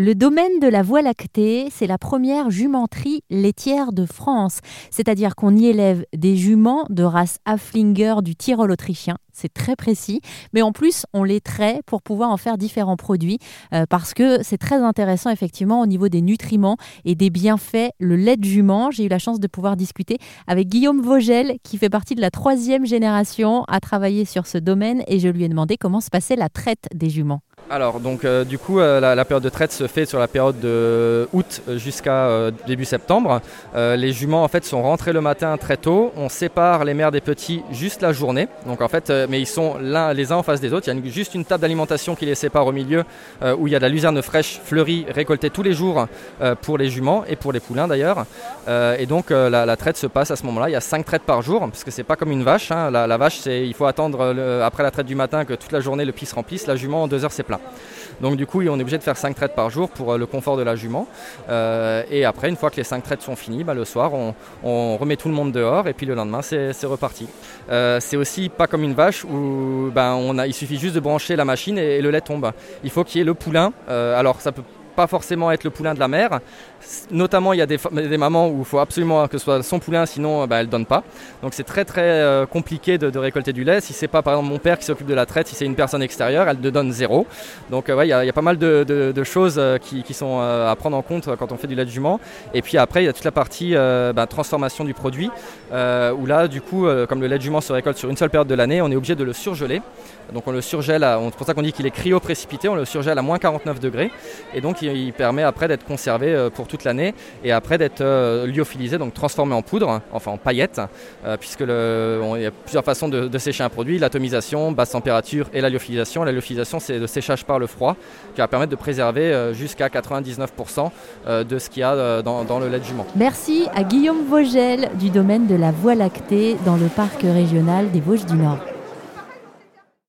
Le domaine de la Voie lactée, c'est la première jumenterie laitière de France. C'est-à-dire qu'on y élève des juments de race Haflinger du Tyrol autrichien. C'est très précis. Mais en plus, on les traite pour pouvoir en faire différents produits euh, parce que c'est très intéressant effectivement au niveau des nutriments et des bienfaits. Le lait de jument, j'ai eu la chance de pouvoir discuter avec Guillaume Vogel qui fait partie de la troisième génération à travailler sur ce domaine et je lui ai demandé comment se passait la traite des juments. Alors, donc, euh, du coup, euh, la, période de traite se fait sur la période de août jusqu'à euh, début septembre. les juments, en fait, sont rentrés le matin très tôt. On sépare les mères des petits juste la journée. Donc, en fait, mais ils sont les uns en face des autres. Il y a juste une table d'alimentation qui les sépare au milieu, où il y a de la luzerne fraîche fleurie récoltée tous les jours pour les juments et pour les poulains d'ailleurs. et donc, la, traite se passe à ce moment-là. Il y a 5 traites par jour, parce que c'est pas comme une vache. Hein. La, vache, c'est, il faut attendre après la traite du matin que toute la journée le pis se remplisse. La jument, en deux heures, c'est plein. Donc du coup, on est obligé de faire 5 traites par jour pour euh, le confort de la jument. Euh, et après, une fois que les 5 traites sont finies, bah, le soir, on, remet tout le monde dehors et puis le lendemain, c'est reparti. Euh, c'est aussi pas comme une vache où a, il suffit juste de brancher la machine et, le lait tombe. Il faut qu'il y ait le poulain. alors ça peut pas forcément être le poulain de la mère. Notamment, il y a des, mamans où il faut absolument que ce soit son poulain, sinon bah, elle ne donne pas. Donc c'est très très euh, compliqué de, récolter du lait. Si c'est pas par exemple mon père qui s'occupe de la traite, si c'est une personne extérieure, elle ne donne zéro. Donc euh, il y, a pas mal de, choses euh, qui, sont à prendre en compte quand on fait du lait de jument. Et puis après, il y a toute la partie bah, transformation du produit, où là, du coup, comme le lait de jument se récolte sur une seule période de l'année, on est obligé de le surgeler. Donc on le surgèle, c'est pour ça qu'on dit qu'il est cryo-précipité, on le surgèle à moins 49 degrés. Et donc il, permet après d'être conservé euh, pour toute l'année et après d'être euh, lyophilisé, donc transformé en poudre, enfin en paillettes, euh, puisque il y a plusieurs façons de, sécher un produit, l'atomisation, basse température et la lyophilisation. La lyophilisation c'est le séchage par le froid qui va permettre de préserver jusqu'à 99% de ce qu'il y a dans, dans, le lait de jument. Merci à Guillaume Vogel du domaine de la Voie lactée dans le parc régional des Vosges du Nord.